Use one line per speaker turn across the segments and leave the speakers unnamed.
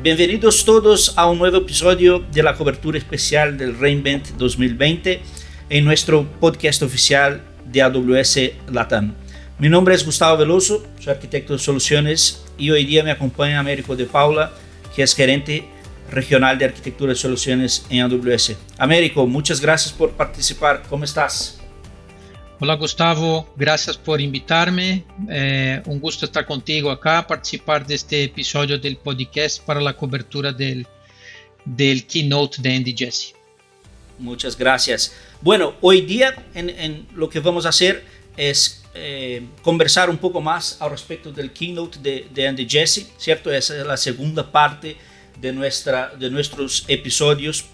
Bienvenidos todos a un nuevo episodio de la cobertura especial del Reinvent 2020 en nuestro podcast oficial de AWS Latam. Mi nombre es Gustavo Veloso, soy arquitecto de soluciones y hoy día me acompaña Américo de Paula, que es gerente regional de arquitectura de soluciones en AWS. Américo, muchas gracias por participar. ¿Cómo estás?
Hola Gustavo, gracias por invitarme. Eh, un gusto estar contigo acá, participar de este episodio del podcast para la cobertura del, del keynote de Andy Jesse.
Muchas gracias. Bueno, hoy día en, lo que vamos a hacer es eh, conversar un poco más al respecto del keynote de, de Andy Jesse, ¿cierto? Esa es la segunda parte de, nuestra, de nuestros episodios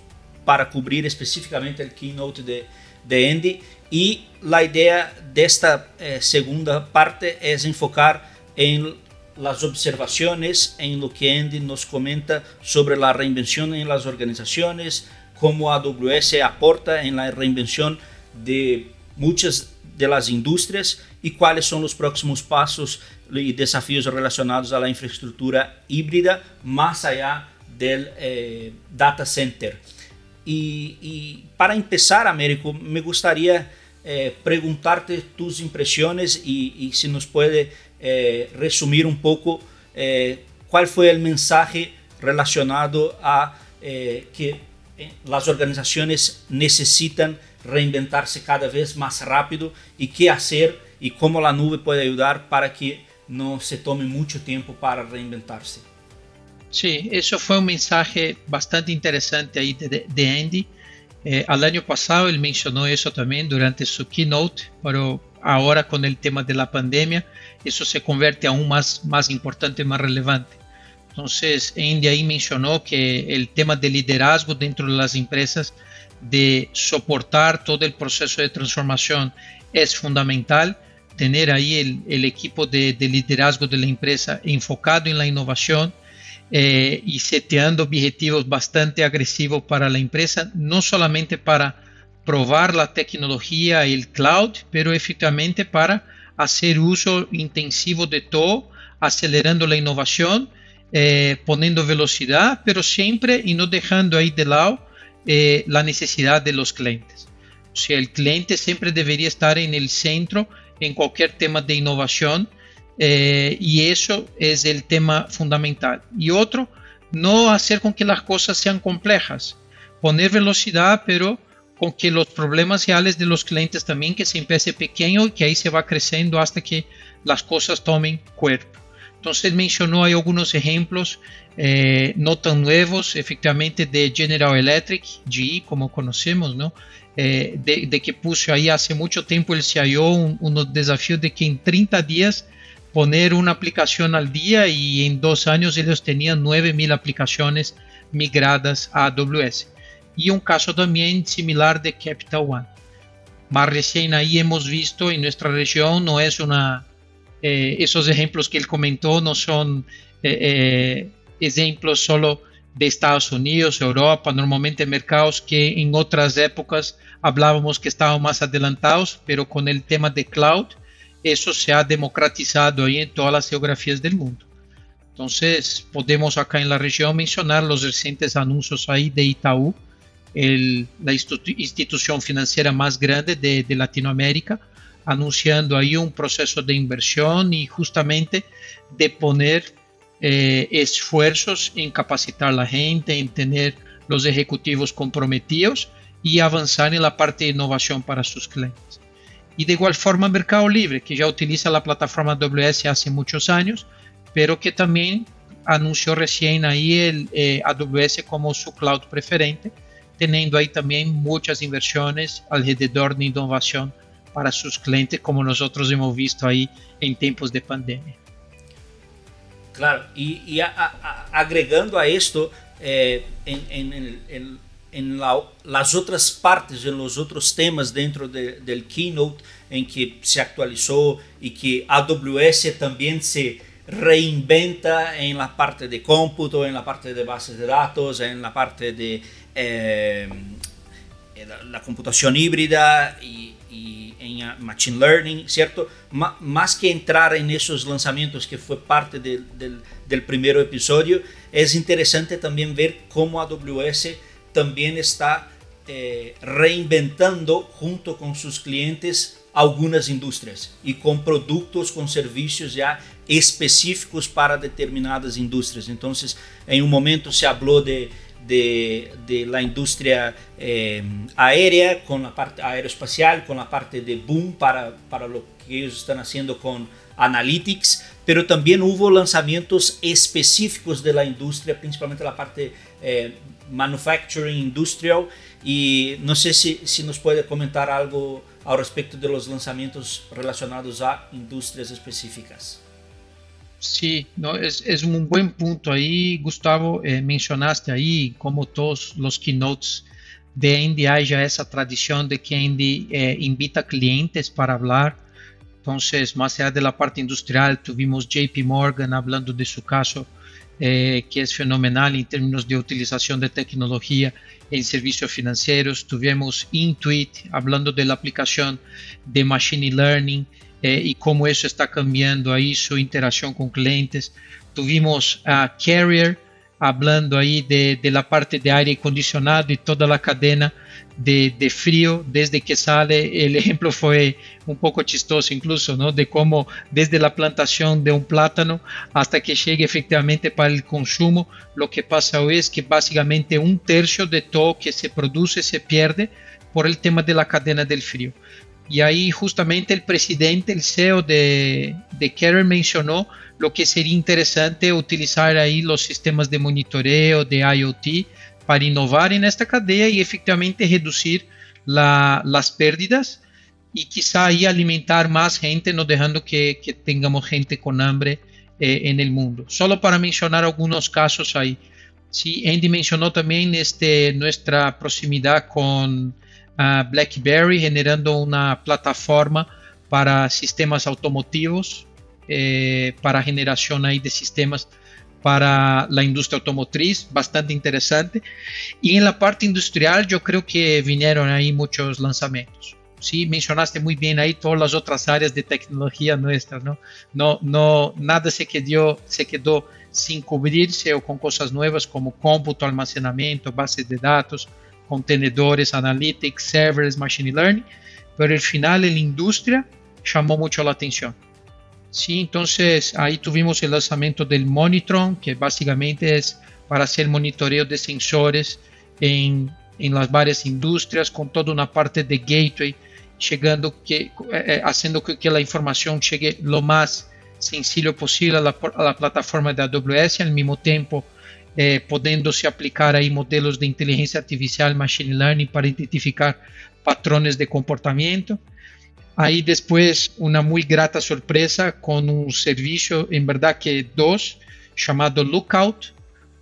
para cubrir específicamente el keynote de, de Andy. Y la idea de esta eh, segunda parte es enfocar en las observaciones, en lo que Andy nos comenta sobre la reinvención en las organizaciones, cómo AWS aporta en la reinvención de muchas de las industrias y cuáles son los próximos pasos y desafíos relacionados a la infraestructura híbrida más allá del eh, data center. Y, y, para empezar, Américo, me gustaría eh, preguntarte tus impresiones y, y, si nos puede eh, resumir un poco eh, cuál fue el mensaje relacionado a que las organizaciones necesitan reinventarse cada vez más rápido y qué hacer y cómo la nube puede ayudar para que no se tome mucho tiempo para reinventarse.
Sí, eso fue un mensaje bastante interesante ahí de, de Andy eh, al año pasado él mencionó eso también durante su keynote, pero ahora con el tema de la pandemia eso se convierte aún más, más importante, más relevante. Entonces, Andy ahí mencionó que el tema de liderazgo dentro de las empresas, de soportar todo el proceso de transformación, es fundamental. Tener ahí el, el equipo de, de liderazgo de la empresa enfocado en la innovación, eh, y seteando objetivos bastante agresivos para la empresa, no solamente para probar la tecnología y el cloud, pero efectivamente para hacer uso intensivo de todo, acelerando la innovación, eh, poniendo velocidad, pero siempre y no dejando ahí de lado eh, la necesidad de los clientes. O sea, el cliente siempre debería estar en el centro en cualquier tema de innovación eh, y eso es el tema fundamental. Y otro, no hacer con que las cosas sean complejas, poner velocidad, pero con que los problemas reales de los clientes también que se empiece pequeño y que ahí se va creciendo hasta que las cosas tomen cuerpo. Entonces mencionó hay algunos ejemplos eh, no tan nuevos, efectivamente, de General Electric, GE, como conocemos, ¿no? Eh, de, que puso ahí hace mucho tiempo el CIO un, un desafío de que en 30 días poner una aplicación al día y en dos años ellos tenían 9000 aplicaciones migradas a AWS. Y un caso también similar de Capital One. Más recién ahí hemos visto en nuestra región, no es una, eh, esos ejemplos que él comentó no son eh, eh, ejemplos solo de Estados Unidos, Europa, normalmente mercados que en otras épocas hablábamos que estaban más adelantados, pero con el tema de cloud, eso se ha democratizado ahí en todas las geografías del mundo. Entonces, podemos acá en la región mencionar los recientes anuncios ahí de Itaú, la institución financiera más grande de, Latinoamérica, anunciando ahí un proceso de inversión y justamente de poner eh, esfuerzos en capacitar a la gente, en tener los ejecutivos comprometidos y avanzar en la parte de innovación para sus clientes. Y de igual forma Mercado Libre, que ya utiliza la plataforma AWS hace muchos años, pero que también anunció recién ahí el eh, AWS como su cloud preferente, teniendo ahí también muchas inversiones alrededor de innovación para sus clientes, como nosotros hemos visto ahí en tiempos de pandemia.
Claro, y, agregando a esto, eh, en, en, en las otras partes, en los otros temas dentro del keynote en que se actualizó y que AWS también se reinventa en la parte de cómputo, en la parte de bases de datos, en la parte de eh, la, computación híbrida y, Machine Learning, ¿cierto? más que entrar en esos lanzamientos que fue parte del, del primer episodio, es interesante también ver cómo AWS también está eh, reinventando junto con sus clientes algunas industrias y con productos, con servicios ya específicos para determinadas industrias. Entonces, en un momento se habló de, de, la industria eh, aérea, con la parte aeroespacial, con la parte de boom para, para lo que ellos están haciendo con Analytics, pero también hubo lanzamientos específicos de la industria, principalmente la parte eh, manufacturing industrial, y no sé si, si nos puede comentar algo al respecto de los lanzamientos relacionados a industrias específicas.
Sí, es un buen punto ahí, Gustavo. Eh, mencionaste ahí, como todos los keynotes de hay ya esa tradición de que Andy eh, invita clientes para hablar. Entonces, más allá de la parte industrial, tuvimos JP Morgan hablando de su caso eh, que es fenomenal en términos de utilización de tecnología en servicios financieros. Tuvimos Intuit hablando de la aplicación de Machine Learning eh, y cómo eso está cambiando ahí su interacción con clientes. Tuvimos a Carrier hablando ahí de, de, la parte de aire acondicionado y toda la cadena de, frío desde que sale. El ejemplo fue un poco chistoso incluso, ¿no? De cómo desde la plantación de un plátano hasta que llegue efectivamente para el consumo, lo que pasa hoy es que básicamente un tercio de todo que se produce se pierde por el tema de la cadena del frío. Y ahí justamente el presidente, el CEO de, de Karen mencionó lo que sería interesante utilizar ahí los sistemas de monitoreo de IoT para innovar en esta cadena y efectivamente reducir las pérdidas y quizá ahí alimentar más gente, no dejando que, tengamos gente con hambre eh, en el mundo. Solo para mencionar algunos casos ahí. Sí, Andy mencionó también este, nuestra proximidad con ah, BlackBerry, generando una plataforma para sistemas automotivos, eh, para generación ahí de sistemas para la industria automotriz, bastante interesante. Y en la parte industrial yo creo que vinieron ahí muchos lanzamientos. Sí, mencionaste muy bien ahí todas las otras áreas de tecnología nuestras, ¿no? No, no, nada se quedó, se quedó sin cubrirse o con cosas nuevas como cómputo, almacenamiento, bases de datos, contenedores, analytics, servers, machine learning, pero al final en la industria llamó mucho la atención. Sí, entonces ahí tuvimos el lanzamiento del Monitron, que básicamente es para hacer monitoreo de sensores en, en las varias industrias, con toda una parte de gateway, llegando que, eh, eh, haciendo que, que, la información llegue lo más sencillo posible a la, a la plataforma de AWS, al mismo tiempo eh, aplicar ahí modelos de inteligencia artificial, machine learning, para identificar patrones de comportamiento. Ahí después una muy grata sorpresa con un servicio, en verdad que dos, llamado Lookout.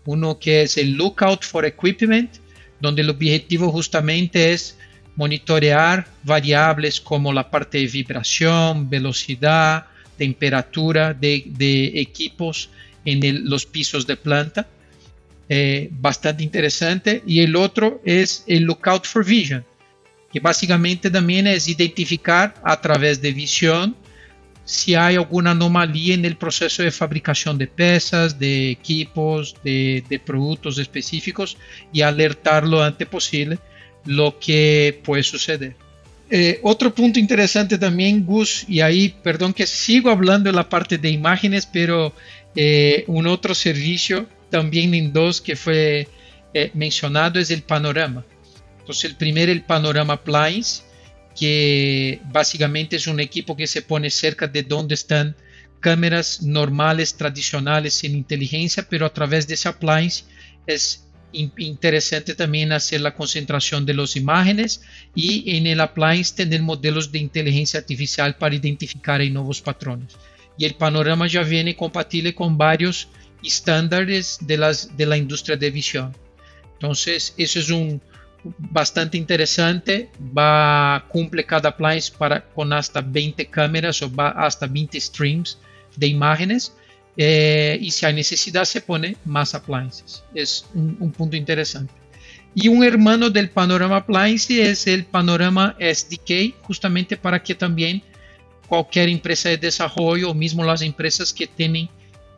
Uno que es el Lookout for Equipment, donde el objetivo justamente es monitorear variables como la parte de vibración, velocidad, temperatura de, equipos en los pisos de planta. Eh, bastante interesante. Y el otro es el Lookout for Vision, que básicamente también es identificar a través de visión si hay alguna anomalía en el proceso de fabricación de piezas, de equipos, de, productos específicos y alertar lo antes posible lo que puede suceder. Eh, otro punto interesante también, Gus, y ahí, perdón que sigo hablando de la parte de imágenes, pero eh, un otro servicio también en dos que fue eh, mencionado es el panorama. Entonces el primero, el Panorama Appliance, que básicamente es un equipo que se pone cerca de donde están cámaras normales, tradicionales, sin inteligencia, pero a través de ese appliance es interesante también hacer la concentración de las imágenes y en el appliance tener modelos de inteligencia artificial para identificar nuevos patrones. Y el panorama ya viene compatible con varios estándares de, las, de la industria de visión. Entonces, eso es un, bastante interesante. Va, cumple cada appliance para, con hasta 20 cámaras o va hasta 20 streams de imágenes. Eh, y si hay necesidad se pone más appliances. Es un, punto interesante. Y un hermano del Panorama Appliance es el Panorama SDK, justamente para que también cualquier empresa de desarrollo o mismo las empresas que tienen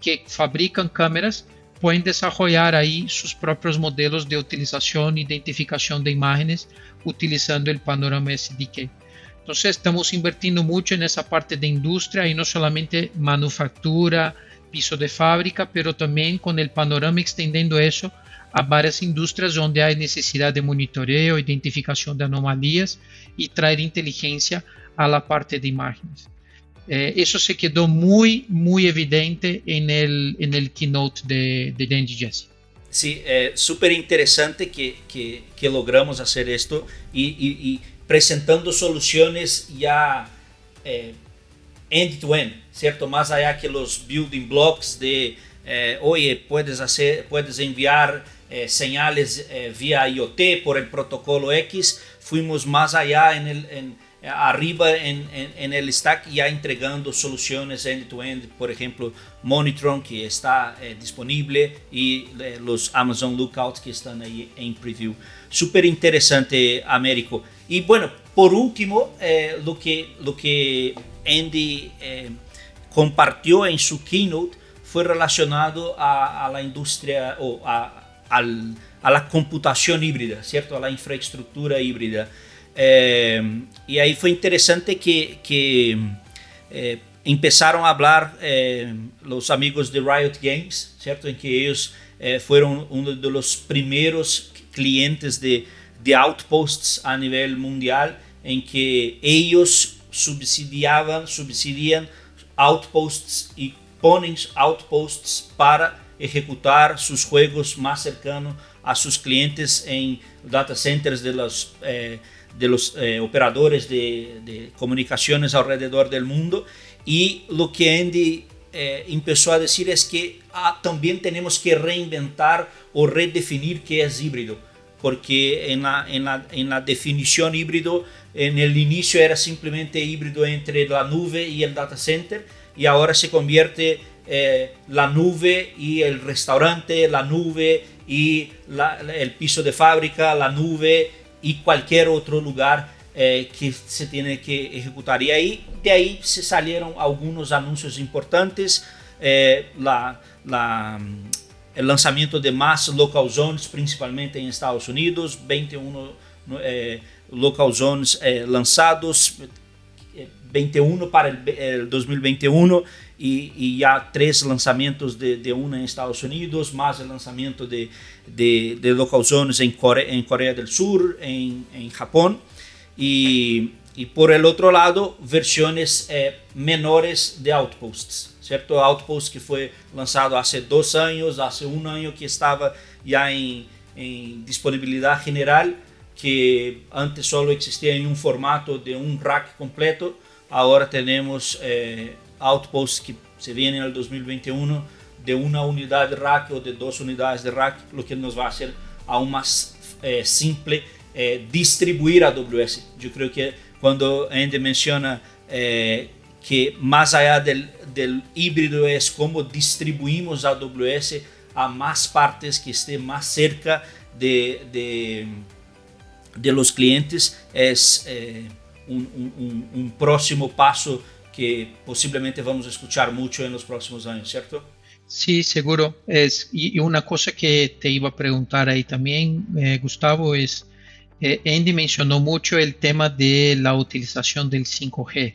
que fabrican cámaras pueden desarrollar ahí sus propios modelos de utilización, identificación de imágenes utilizando el Panorama SDK. Entonces estamos invirtiendo mucho en esa parte de industria y no solamente manufactura, piso de fábrica, pero también con el panorama extendiendo eso a varias industrias donde hay necesidad de monitoreo, identificación de anomalías y traer inteligencia a la parte de imágenes. Eh, eso se quedó muy, muy evidente en el, en el keynote de, de Andy Jesse.
Sí, eh, súper interesante que, que, logramos hacer esto y, presentando soluciones ya eh, end-to-end, -end, ¿cierto? Más allá que los building blocks de, eh, oye, puedes, hacer, puedes enviar eh, señales eh, vía IoT por el protocolo X, fuimos más allá en el, arriba en, el stack ya entregando soluciones end-to-end, -end, por ejemplo, Monitron que está eh, disponible y eh, los Amazon Lookouts que están ahí en preview. Súper interesante, Américo. Y bueno, por último, eh, lo, que, lo que Andy compartió en su keynote fue relacionado a, la industria o a, a, la computación híbrida, ¿cierto? A la infraestructura híbrida. Eh, y ahí fue interesante que, que eh, empezaron a hablar eh, los amigos de Riot Games, ¿cierto? En que ellos fueron uno de los primeros clientes de, de outposts a nivel mundial, en que ellos subsidiaban, subsidian outposts y ponen outposts para ejecutar sus juegos más cercanos a sus clientes en data centers de los, eh, de los eh, operadores de, comunicaciones alrededor del mundo. Y lo que Andy eh, empezó a decir es que ah, también tenemos que reinventar o redefinir qué es híbrido, porque en la, en la, en la definición híbrido en el inicio era simplemente híbrido entre la nube y el data center y ahora se convierte eh, la nube y el restaurante, la nube y el piso de fábrica, la nube e qualquer outro lugar é, que se tenha que executar. E aí, de aí se saíram alguns anúncios importantes, eh, lá hum, la, de mais local zones, principalmente em Estados Unidos, 21 eh, é, local zones lançados, 2021 para el, el 2021 y, y, ya tres lanzamientos de, de, una en Estados Unidos, más el lanzamiento de, de, de Local Zones en Corea, en Corea del Sur, en, en Japón. Y, y, por el otro lado, versiones eh, menores de Outposts, ¿cierto? Outposts que fue lanzado hace dos años, hace un año que estaba ya en, en disponibilidad general que antes solo existía en un formato de un rack completo ahora tenemos eh, outposts que se vienen al 2021 de una unidad de rack o de dos unidades de rack, lo que nos va a hacer aún más eh, simple eh, distribuir AWS. Yo creo que cuando Andy menciona que más allá del, híbrido es cómo distribuimos AWS a más partes que esté más cerca de, de de los clientes es un, un, un, próximo paso que posiblemente vamos a escuchar mucho en los próximos años, ¿cierto?
Sí, seguro. Es, y, una cosa que te iba a preguntar ahí también, eh, Gustavo, es, eh, Andy mencionó mucho el tema de la utilización del 5G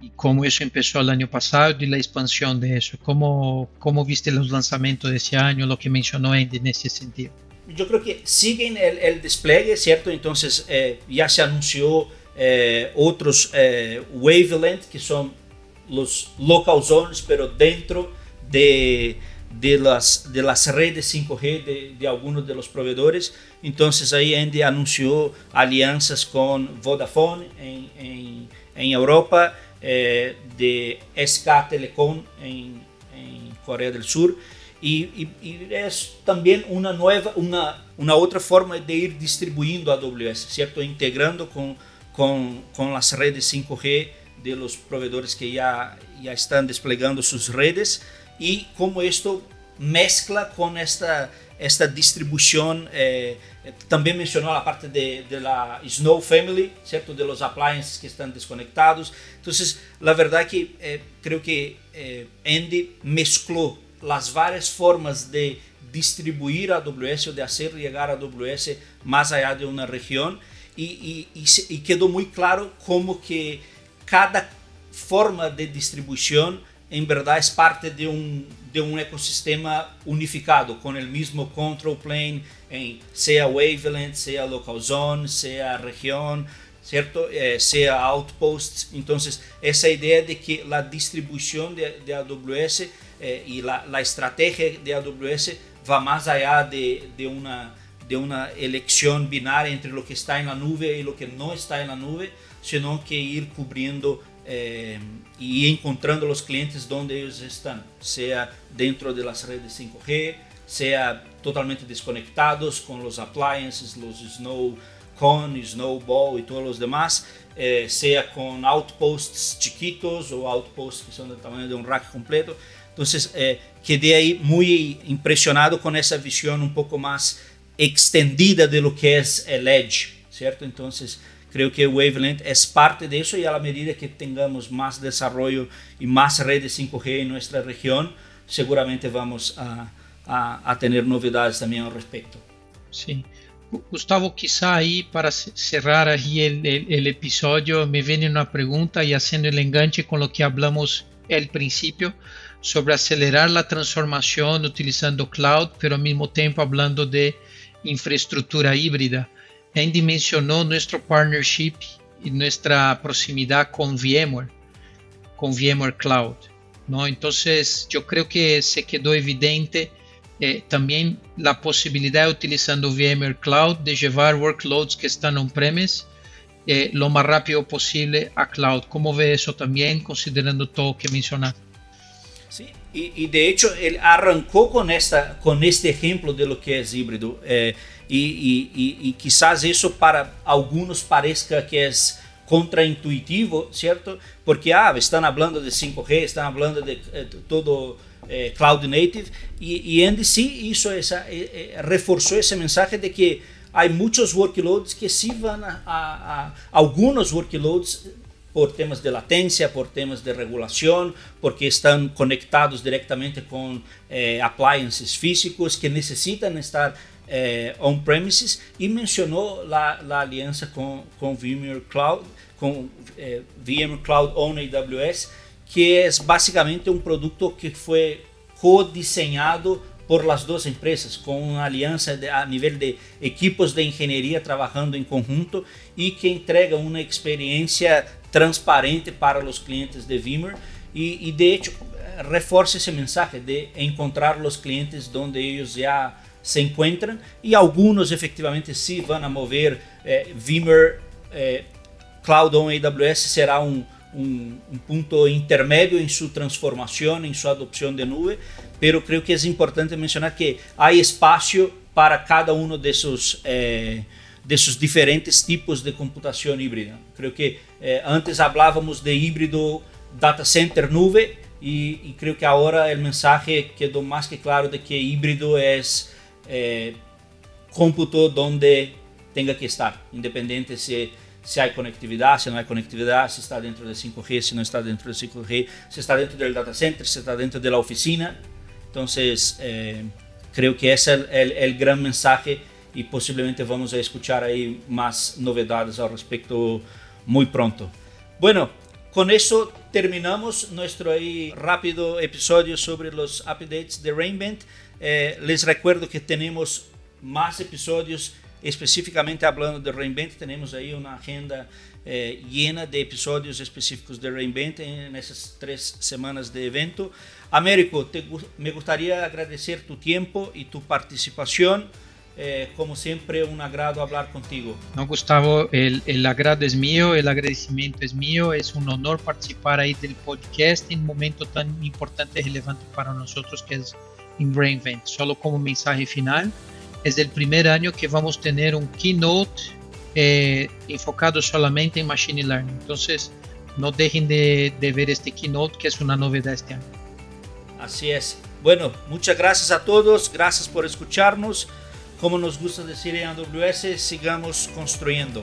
y cómo eso empezó el año pasado y la expansión de eso. ¿Cómo, cómo viste los lanzamientos de ese año, lo que mencionó Andy en ese sentido?
yo creo que siguen el, el despliegue, ¿cierto? Entonces eh, ya se anunció eh, otros eh, wavelength, que son los local zones, pero dentro de, de, las, de las redes 5G de, de algunos de los proveedores. Entonces ahí Andy anunció alianzas con Vodafone en, en, en Europa, eh, de SK Telecom en, en Corea del Sur. Y, y, y, es también una nueva, una, una otra forma de ir distribuyendo AWS, ¿cierto? Integrando con, con, con las redes 5G de los proveedores que ya, ya están desplegando sus redes y cómo esto mezcla con esta, esta distribución, eh, también mencionó la parte de, de, la Snow Family, ¿cierto? De los appliances que están desconectados. Entonces, la verdad que eh, creo que eh, Andy mezcló las varias formas de distribuir a AWS o de hacer llegar a AWS más allá de una región y, y, y, y quedó muy claro cómo que cada forma de distribución en verdad es parte de un, de un ecosistema unificado con el mismo control plane, en, sea wavelength, sea local zone, sea región, ¿cierto? Eh, sea outposts. Entonces, esa idea de que la distribución de, de AWS eh, y la, la, estrategia de AWS va más allá de, de, una, de una elección binaria entre lo que está en la nube y lo que no está en la nube, sino que ir cubriendo eh, y encontrando los clientes donde ellos están, sea dentro de las redes 5G, sea totalmente desconectados con los appliances, los Snow Cone, Snowball y todos los demás, eh, sea con outposts chiquitos o outposts que son del tamaño de un rack completo. Entonces eh, quedé ahí muy impresionado con esa visión un poco más extendida de lo que es el Edge, ¿cierto? Entonces Creo que Wavelength es parte de eso y a medida que tengamos más desarrollo y más redes 5G en nuestra región, seguramente vamos a, a, a tener novedades también al respecto.
Sí. Gustavo, quizá ahí para cerrar ahí el, el, me viene una pregunta y haciendo el enganche con lo que hablamos al principio sobre acelerar la transformación utilizando cloud, pero al mismo tiempo hablando de infraestructura híbrida. Andy mencionó nuestro partnership y nuestra proximidad con VMware, con VMware Cloud. Entonces yo creo que se quedó evidente eh, también la posibilidad utilizando VMware Cloud de llevar workloads que están on-premise eh, lo más rápido posible a cloud. ¿Cómo ve eso también considerando todo que mencionaste?
Sí, y, de hecho él arrancó con, esta, con este ejemplo de lo que es híbrido. Eh, y, y, y, quizás eso para algunos parezca que es contraintuitivo, ¿cierto? Porque ah, están hablando de 5G, están hablando de eh, todo eh, cloud native y Andy sí hizo esa, eh, eh, reforzó ese mensaje de que hay muchos workloads que sí van a, a, a workloads por temas de latencia, por temas de regulación, porque están conectados directamente con eh, appliances físicos que necesitan estar eh, on-premises y mencionó la, la, alianza con, con VMware Cloud, con eh, VMware Cloud on AWS, que es básicamente un producto que fue codiseñado por las dos empresas, con una alianza de, a nivel de equipos de ingeniería trabajando en conjunto y que entrega una experiencia transparente para los clientes de VMware y de hecho refuerza ese mensaje de encontrar los clientes donde ellos ya se encuentran y algunos efectivamente sí van a mover eh, eh, Cloud on AWS será un, un, un, punto intermedio en su transformación, en su adopción de nube, pero creo que es importante mencionar que hay espacio para cada uno de esos, eh, de esos diferentes tipos de computación híbrida. Creo que eh, antes hablábamos de híbrido data center nube y, y creo que ahora el mensaje quedó más que claro de que híbrido es eh, cómputo donde tenga que estar, independiente si, si hay conectividad, si no hay conectividad, si está dentro de 5G, si no está dentro de 5G, si está dentro del data center, si está dentro de la oficina. Entonces, eh, creo que ese es el, el, el, gran mensaje y posiblemente vamos a escuchar ahí más novedades al respecto muy pronto. Bueno, con eso terminamos nuestro ahí rápido episodio sobre los updates de Reinvent. Eh, les recuerdo que tenemos más episodios específicamente hablando de Reinvent. Tenemos ahí una agenda eh, llena de episodios específicos de Reinvent en esas tres semanas de evento. Américo, me gustaría agradecer tu tiempo y tu participación. Eh, como siempre, un agrado hablar contigo.
No, Gustavo, el, el, agrado es mío, el agradecimiento es mío, es un honor participar ahí del podcast en un momento tan importante y relevante para nosotros que es en Reinvent. Solo como mensaje final, es el primer año que vamos a tener un keynote eh, enfocado solamente en Machine Learning. Entonces, no dejen de, de ver este keynote que es una novedad este año.
Así es. Bueno, muchas gracias a todos, gracias por escucharnos. Como nos gusta decir en AWS, sigamos construyendo.